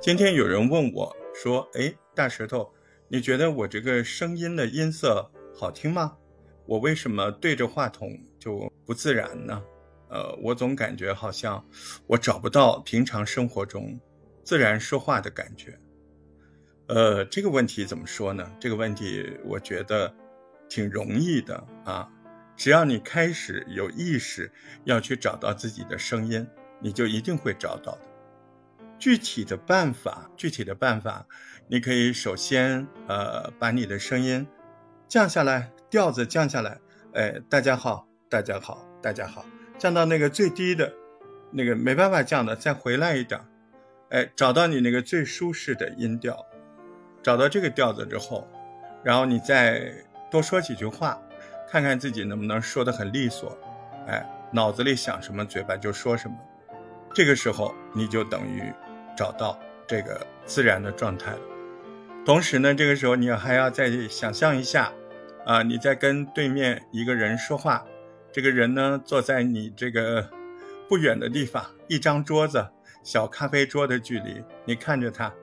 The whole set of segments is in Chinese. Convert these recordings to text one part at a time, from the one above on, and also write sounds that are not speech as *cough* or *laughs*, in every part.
今天有人问我说：“哎，大石头，你觉得我这个声音的音色好听吗？我为什么对着话筒就不自然呢？呃，我总感觉好像我找不到平常生活中自然说话的感觉。呃，这个问题怎么说呢？这个问题我觉得挺容易的啊，只要你开始有意识要去找到自己的声音，你就一定会找到的。”具体的办法，具体的办法，你可以首先呃把你的声音降下来，调子降下来，哎，大家好，大家好，大家好，降到那个最低的，那个没办法降的，再回来一点，哎，找到你那个最舒适的音调，找到这个调子之后，然后你再多说几句话，看看自己能不能说得很利索，哎，脑子里想什么，嘴巴就说什么，这个时候你就等于。找到这个自然的状态了。同时呢，这个时候你还要再想象一下，啊，你在跟对面一个人说话，这个人呢坐在你这个不远的地方，一张桌子，小咖啡桌的距离，你看着他，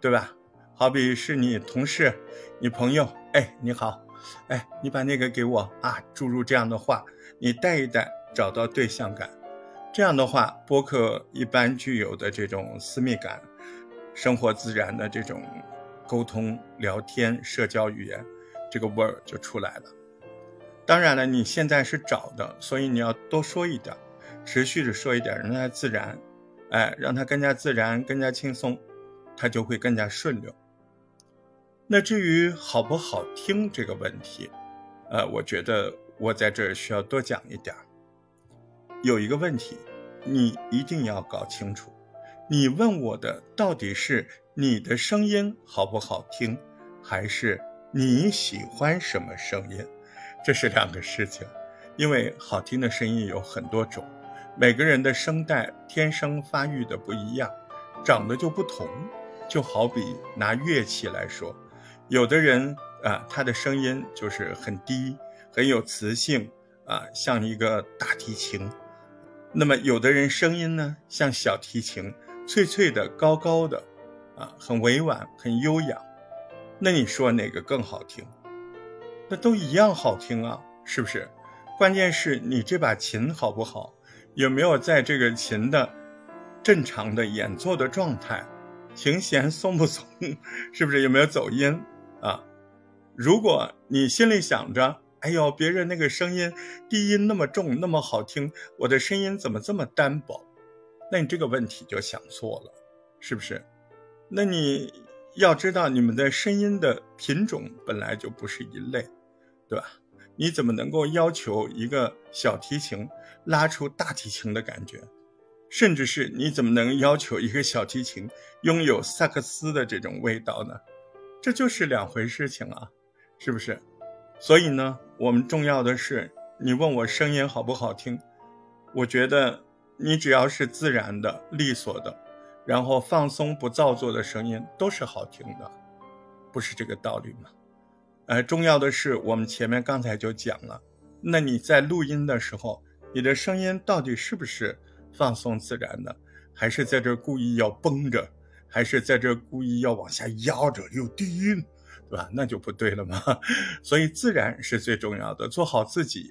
对吧？好比是你同事、你朋友，哎，你好，哎，你把那个给我啊，注入这样的话，你带一带，找到对象感。这样的话，播客一般具有的这种私密感、生活自然的这种沟通、聊天、社交语言，这个味儿就出来了。当然了，你现在是找的，所以你要多说一点，持续的说一点，让它自然，哎，让它更加自然、更加轻松，它就会更加顺溜。那至于好不好听这个问题，呃，我觉得我在这儿需要多讲一点儿。有一个问题，你一定要搞清楚。你问我的到底是你的声音好不好听，还是你喜欢什么声音？这是两个事情。因为好听的声音有很多种，每个人的声带天生发育的不一样，长得就不同。就好比拿乐器来说，有的人啊，他的声音就是很低，很有磁性啊，像一个大提琴。那么，有的人声音呢像小提琴，脆脆的、高高的，啊，很委婉、很优雅。那你说哪个更好听？那都一样好听啊，是不是？关键是你这把琴好不好，有没有在这个琴的正常的演奏的状态，琴弦松不松，*laughs* 是不是？有没有走音啊？如果你心里想着。哎呦，别人那个声音低音那么重，那么好听，我的声音怎么这么单薄？那你这个问题就想错了，是不是？那你要知道，你们的声音的品种本来就不是一类，对吧？你怎么能够要求一个小提琴拉出大提琴的感觉？甚至是你怎么能要求一个小提琴拥有萨克斯的这种味道呢？这就是两回事情啊，是不是？所以呢，我们重要的是，你问我声音好不好听，我觉得你只要是自然的、利索的，然后放松不造作的声音都是好听的，不是这个道理吗？呃，重要的是我们前面刚才就讲了，那你在录音的时候，你的声音到底是不是放松自然的，还是在这故意要绷着，还是在这故意要往下压着有低音？对吧？那就不对了嘛。*laughs* 所以自然是最重要的，做好自己。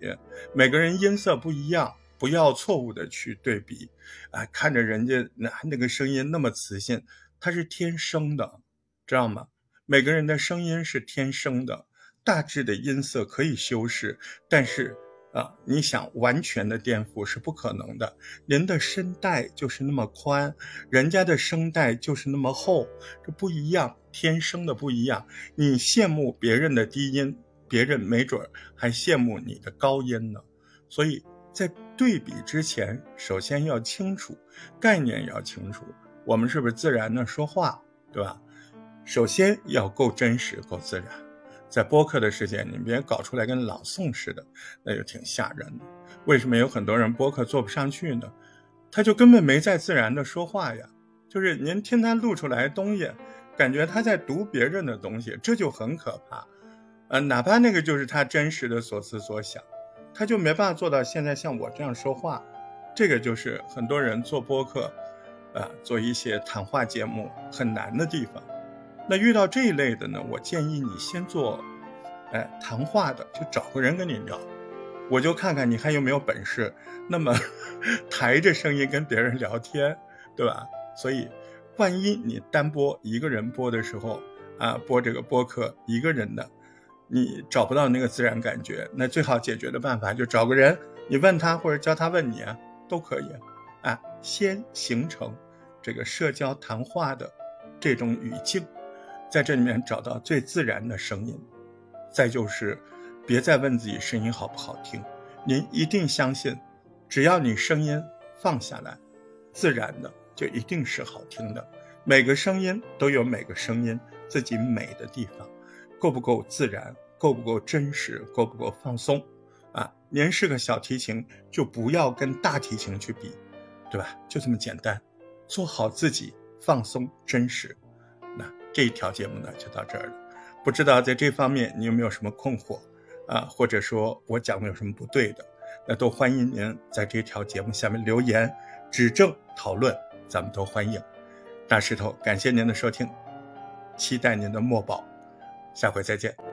每个人音色不一样，不要错误的去对比。哎，看着人家那那个声音那么磁性，它是天生的，知道吗？每个人的声音是天生的，大致的音色可以修饰，但是。啊，你想完全的颠覆是不可能的。人的声带就是那么宽，人家的声带就是那么厚，这不一样，天生的不一样。你羡慕别人的低音，别人没准还羡慕你的高音呢。所以在对比之前，首先要清楚概念，要清楚我们是不是自然的说话，对吧？首先要够真实，够自然。在播客的世界，你别搞出来跟朗诵似的，那就挺吓人的。为什么有很多人播客做不上去呢？他就根本没在自然的说话呀。就是您听他录出来东西，感觉他在读别人的东西，这就很可怕。呃，哪怕那个就是他真实的所思所想，他就没办法做到现在像我这样说话。这个就是很多人做播客，啊，做一些谈话节目很难的地方。那遇到这一类的呢，我建议你先做，哎，谈话的，就找个人跟你聊，我就看看你还有没有本事，那么 *laughs* 抬着声音跟别人聊天，对吧？所以，万一你单播一个人播的时候，啊，播这个播客一个人的，你找不到那个自然感觉，那最好解决的办法就找个人，你问他或者叫他问你啊，都可以，啊，先形成这个社交谈话的这种语境。在这里面找到最自然的声音，再就是，别再问自己声音好不好听，您一定相信，只要你声音放下来，自然的就一定是好听的。每个声音都有每个声音自己美的地方，够不够自然，够不够真实，够不够放松，啊，您是个小提琴，就不要跟大提琴去比，对吧？就这么简单，做好自己，放松，真实。这一条节目呢就到这儿了，不知道在这方面你有没有什么困惑啊？或者说我讲的有什么不对的，那都欢迎您在这条节目下面留言指正讨论，咱们都欢迎。大石头，感谢您的收听，期待您的墨宝，下回再见。